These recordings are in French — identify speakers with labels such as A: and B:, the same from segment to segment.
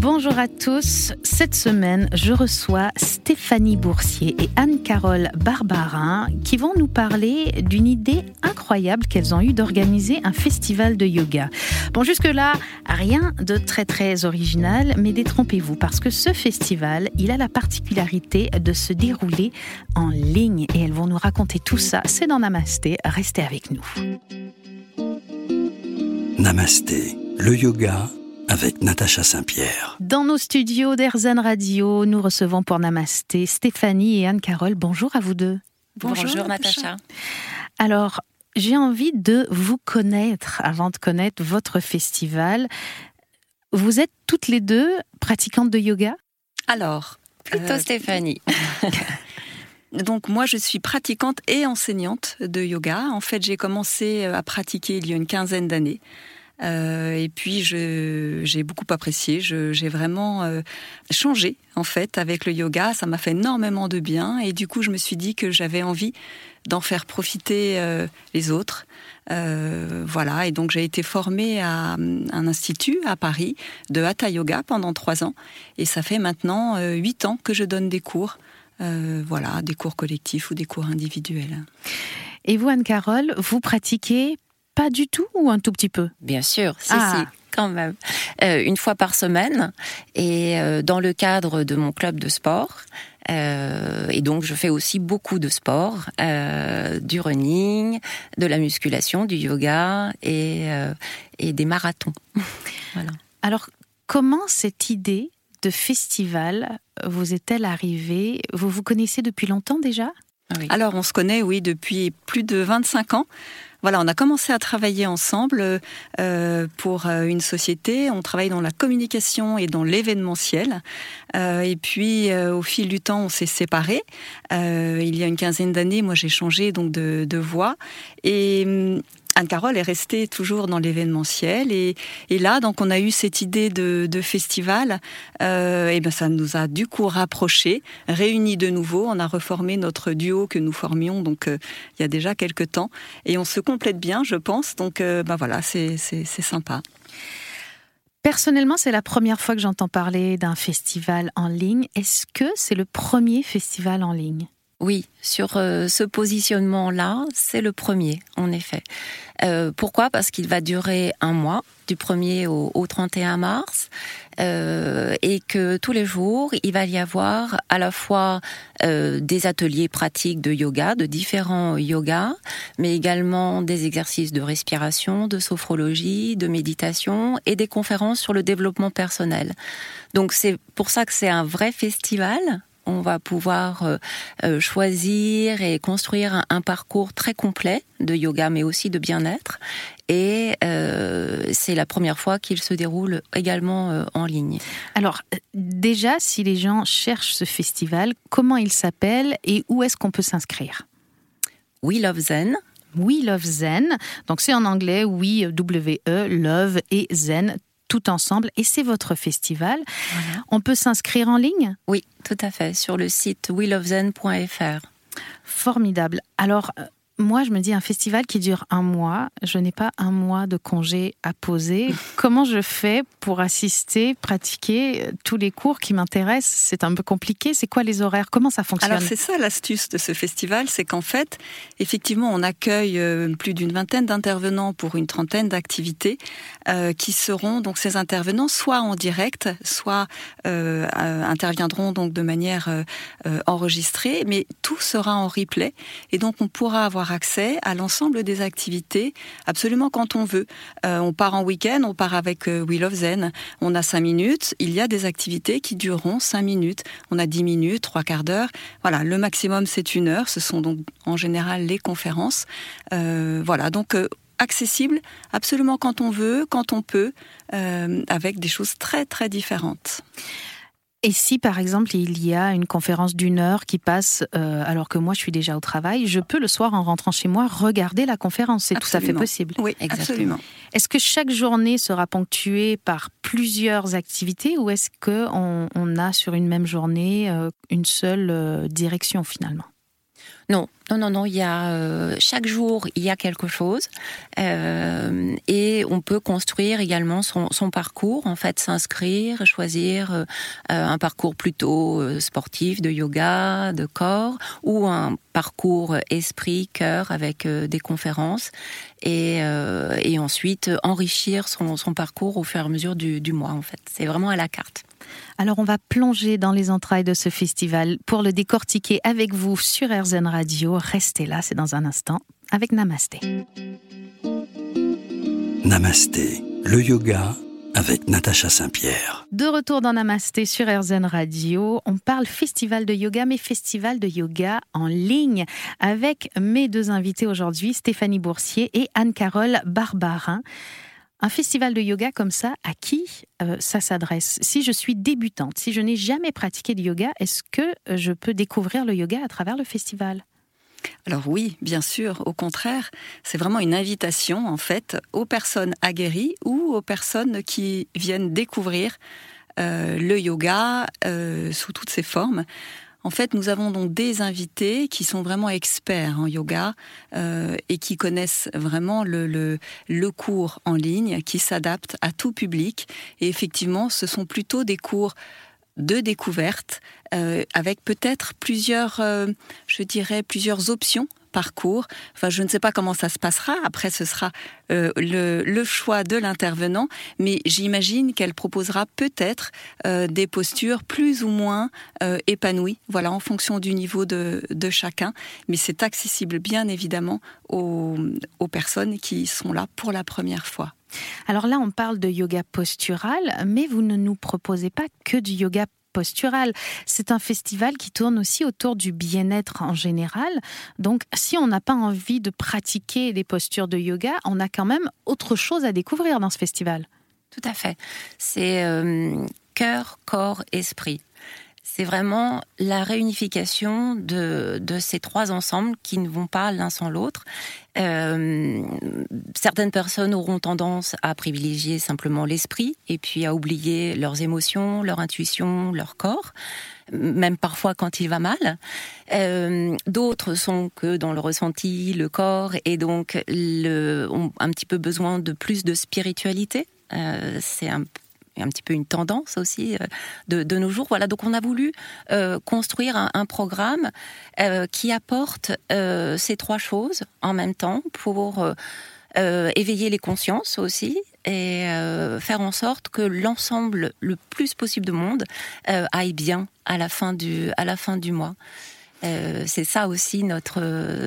A: Bonjour à tous. Cette semaine, je reçois Stéphanie Boursier et Anne-Carole Barbarin qui vont nous parler d'une idée incroyable qu'elles ont eue d'organiser un festival de yoga. Bon, jusque-là, rien de très très original, mais détrompez-vous parce que ce festival, il a la particularité de se dérouler en ligne et elles vont nous raconter tout ça. C'est dans Namasté. Restez avec nous.
B: Namasté, le yoga avec Natacha Saint-Pierre.
A: Dans nos studios d'Airzen Radio, nous recevons pour Namasté Stéphanie et Anne-Carole. Bonjour à vous deux.
C: Bonjour, Natacha.
A: Alors, j'ai envie de vous connaître avant de connaître votre festival. Vous êtes toutes les deux pratiquantes de yoga?
C: Alors, plutôt
D: Euh,
C: Stéphanie. Donc moi, je suis pratiquante et enseignante de yoga. En fait, j'ai commencé à pratiquer il y a une quinzaine d'années. Euh, et puis j'ai beaucoup apprécié. J'ai vraiment euh, changé en fait avec le yoga. Ça m'a fait énormément de bien. Et du coup, je me suis dit que j'avais envie d'en faire profiter euh, les autres. Voilà. Et donc j'ai été formée à un institut à Paris de Hatha Yoga pendant trois ans. Et ça fait maintenant huit ans que je donne des cours. Voilà, des cours collectifs ou des cours individuels.
A: Et vous, Anne-Carole, vous pratiquez pas du tout ou un tout petit peu?
D: Bien sûr, si,
A: Ah.
D: si, quand même. Euh, une fois par semaine, et euh, dans le cadre de mon club de sport. Euh, et donc, je fais aussi beaucoup de sport, du running, de la musculation, du yoga et, et des marathons. voilà.
A: Alors, comment cette idée de festival vous est-elle arrivée? Vous vous connaissez depuis longtemps déjà?
C: Alors, on se connaît, oui, depuis plus de 25 ans. Voilà, on a commencé à travailler ensemble euh, pour euh, une société. On travaille dans la communication et dans l'événementiel. Euh, et puis, euh, au fil du temps, on s'est séparés. Euh, il y a une quinzaine d'années, moi, j'ai changé donc de, de voie. Et hum, Anne-Carole est restée toujours dans l'événementiel. Et, là, donc, on a eu cette idée de, festival. Euh, et ben, ça nous a du coup rapprochés, réunis de nouveau. On a reformé notre duo que nous formions donc euh, il y a déjà quelques temps. Et on se complète bien, je pense. Donc, euh, ben voilà, c'est sympa.
A: Personnellement, c'est la première fois que j'entends parler d'un festival en ligne. Est-ce que c'est le premier festival en ligne?
D: Oui, sur euh, ce positionnement-là, c'est le premier, en effet. Euh, pourquoi? Parce qu'il va durer un mois, du 1er au, au 31 mars, euh, et que tous les jours, il va y avoir à la fois euh, des ateliers pratiques de yoga, de différents yogas, mais également des exercices de respiration, de sophrologie, de méditation, et des conférences sur le développement personnel. Donc c'est pour ça que c'est un vrai festival on va pouvoir euh, euh, choisir et construire un, un parcours très complet de yoga, mais aussi de bien-être. Et euh, c'est la première fois qu'il se déroule également euh, en ligne.
A: Alors, déjà, si les gens cherchent ce festival, comment il s'appelle et où est-ce qu'on peut s'inscrire?
D: We Love Zen.
A: We Love Zen. Donc, c'est en anglais, oui, W-E, Love et Zen, tout ensemble. Et c'est votre festival. On peut s'inscrire en ligne?
D: Oui, tout à fait, sur le site welovezen.fr.
A: Formidable. Alors, euh, moi, je me dis un festival qui dure un mois. Je n'ai pas un mois de congé à poser. Comment je fais pour assister, pratiquer tous les cours qui m'intéressent? C'est un peu compliqué. C'est quoi les horaires? Comment ça fonctionne?
C: Alors c'est ça l'astuce de ce festival, c'est qu'en fait, effectivement, on accueille euh, plus d'une vingtaine d'intervenants pour une trentaine d'activités euh, qui seront donc ces intervenants soit en direct, soit euh, interviendront donc de manière euh, enregistrée, mais tout sera en replay et donc on pourra avoir accès à l'ensemble des activités absolument quand on veut. Euh, on part en week-end, on part avec euh, We Love Zen, on a cinq minutes, il y a des activités qui dureront cinq minutes, on a dix minutes, trois quarts d'heure. Voilà, le maximum c'est une heure. Ce sont donc en général les conférences. Euh, voilà, donc accessible absolument quand on veut, quand on peut, avec des choses très très différentes.
A: Et si, par exemple, il y a une conférence d'une heure qui passe euh, alors que moi je suis déjà au travail, je peux le soir en rentrant chez moi regarder la conférence. C'est tout à fait possible.
C: Oui,
D: Exactement.
C: absolument.
A: Est-ce que chaque journée sera ponctuée par plusieurs activités ou est-ce que on, on a sur une même journée euh, une seule euh, direction finalement?
D: Non, non, non, non. Il y a euh, chaque jour, il y a quelque chose, euh, et on peut construire également son, parcours. En fait, s'inscrire, choisir euh, un parcours plutôt sportif, de yoga, de corps, ou un parcours esprit, cœur, avec des conférences, et, ensuite enrichir son, son, parcours au fur et à mesure du, du mois. En fait, c'est vraiment à la carte.
A: Alors on va plonger dans les entrailles de ce festival pour le décortiquer avec vous sur RZN Radio. Restez là, c'est dans un instant avec Namasté.
B: Namasté, le yoga avec Natacha Saint-Pierre.
A: De retour dans Namasté sur RZN Radio, on parle festival de yoga, mais festival de yoga en ligne avec mes deux invités aujourd'hui, Stéphanie Boursier et Anne-Carole Barbarin. Un festival de yoga comme ça, à qui euh, ça s'adresse? Si je suis débutante, si je n'ai jamais pratiqué de yoga, est-ce que euh, je peux découvrir le yoga à travers le festival?
C: Alors oui, bien sûr, au contraire, c'est vraiment une invitation en fait aux personnes aguerries ou aux personnes qui viennent découvrir euh, le yoga sous toutes ses formes. En fait, nous avons donc des invités qui sont vraiment experts en yoga euh, et qui connaissent vraiment le, le, cours en ligne, qui s'adaptent à tout public. Et effectivement, ce sont plutôt des cours de découverte euh, avec peut-être plusieurs, euh, je dirais, plusieurs options parcours. Enfin, je ne sais pas comment ça se passera. Après, ce sera euh, le, choix de l'intervenant, mais j'imagine qu'elle proposera peut-être des postures plus ou moins épanouies, voilà, en fonction du niveau de, de chacun. Mais c'est accessible, bien évidemment, aux, aux personnes qui sont là pour la première fois.
A: Alors là, on parle de yoga postural, mais vous ne nous proposez pas que du yoga postural. C'est un festival qui tourne aussi autour du bien-être en général. Donc, si on n'a pas envie de pratiquer des postures de yoga, on a quand même autre chose à découvrir dans ce festival.
D: Tout à fait. C'est euh, cœur, corps, esprit c'est vraiment la réunification de, ces trois ensembles qui ne vont pas l'un sans l'autre. Euh, certaines personnes auront tendance à privilégier simplement l'esprit et puis à oublier leurs émotions, leur intuition, leur corps même parfois quand il va mal. Euh, D'autres sont que dans le ressenti, le corps, et donc ont un petit peu besoin de plus de spiritualité. Euh, c'est un un petit peu une tendance aussi euh, de, nos jours. Voilà, donc on a voulu euh, construire un, programme euh, qui apporte ces trois choses en même temps pour éveiller les consciences aussi et faire en sorte que l'ensemble, le plus possible de monde, aille bien à la fin du, à la fin du mois. C'est ça aussi notre,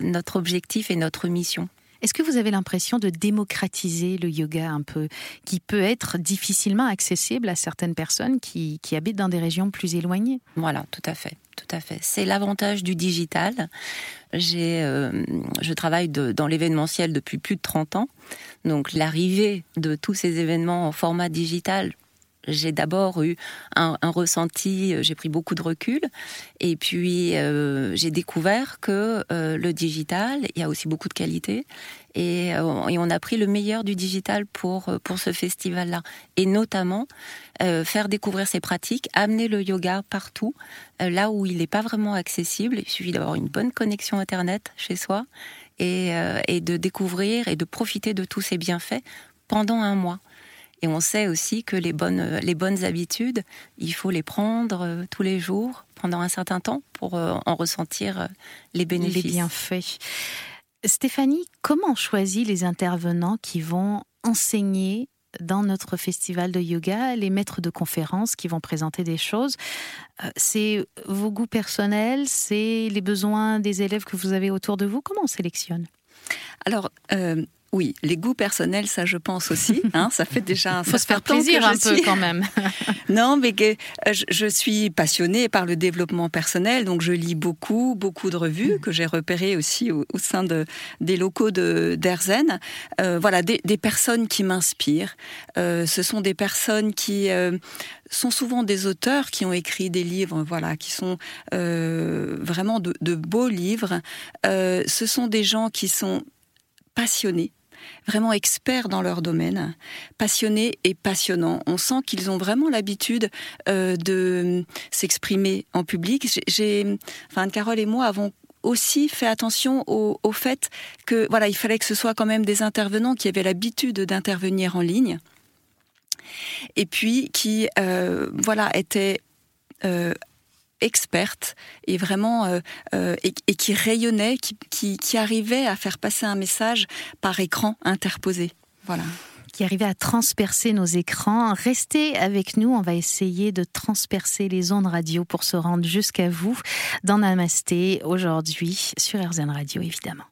D: notre objectif et notre mission.
A: Est-ce que vous avez l'impression de démocratiser le yoga un peu, qui peut être difficilement accessible à certaines personnes qui, habitent dans des régions plus éloignées?
D: Voilà, tout à fait. Tout à fait. C'est l'avantage du digital. J'ai, euh, je travaille dans l'événementiel depuis plus de 30 ans. Donc l'arrivée de tous ces événements en format digital j'ai d'abord eu un, ressenti, euh, j'ai pris beaucoup de recul, et puis euh, j'ai découvert que euh, le digital, il y a aussi beaucoup de qualité, et, on a pris le meilleur du digital pour pour ce festival-là, et notamment faire découvrir ces pratiques, amener le yoga partout, là où il n'est pas vraiment accessible. Il suffit d'avoir une bonne connexion internet chez soi et, et de découvrir et de profiter de tous ces bienfaits pendant un mois. Et on sait aussi que les bonnes, les bonnes habitudes, il faut les prendre euh, tous les jours pendant un certain temps pour euh, en ressentir euh, les bénéfices.
A: Les bienfaits. Stéphanie, comment on choisit les intervenants qui vont enseigner dans notre festival de yoga, les maîtres de conférences qui vont présenter des choses? C'est vos goûts personnels, c'est les besoins des élèves que vous avez autour de vous? Comment on sélectionne?
C: Alors, euh, oui, les goûts personnels, ça je pense aussi. Hein, ça fait déjà.
A: Il faut se faire plaisir un peu quand même.
C: non, mais que, je, je, suis passionnée par le développement personnel, donc je lis beaucoup, beaucoup de revues que j'ai repérées aussi au, au, sein de, des locaux de d'Erzen. Euh, voilà, des, des, personnes qui m'inspirent. Euh, ce sont des personnes qui euh, sont souvent des auteurs qui ont écrit des livres, voilà, qui sont euh, vraiment de, de, beaux livres. Euh, ce sont des gens qui sont passionnés vraiment experts dans leur domaine, passionnés et passionnants. On sent qu'ils ont vraiment l'habitude euh, de s'exprimer en public. Enfin, Carole et moi avons aussi fait attention au, au, fait que voilà, il fallait que ce soit quand même des intervenants qui avaient l'habitude d'intervenir en ligne et puis qui euh, voilà étaient euh, expertes et vraiment euh, euh, et, qui rayonnaient, qui, qui, qui arrivaient à faire passer un message par écran interposé. Voilà
A: qui arrivait à transpercer nos écrans. Restez avec nous, on va essayer de transpercer les ondes radio pour se rendre jusqu'à vous dans Namasté aujourd'hui sur RZN Radio évidemment.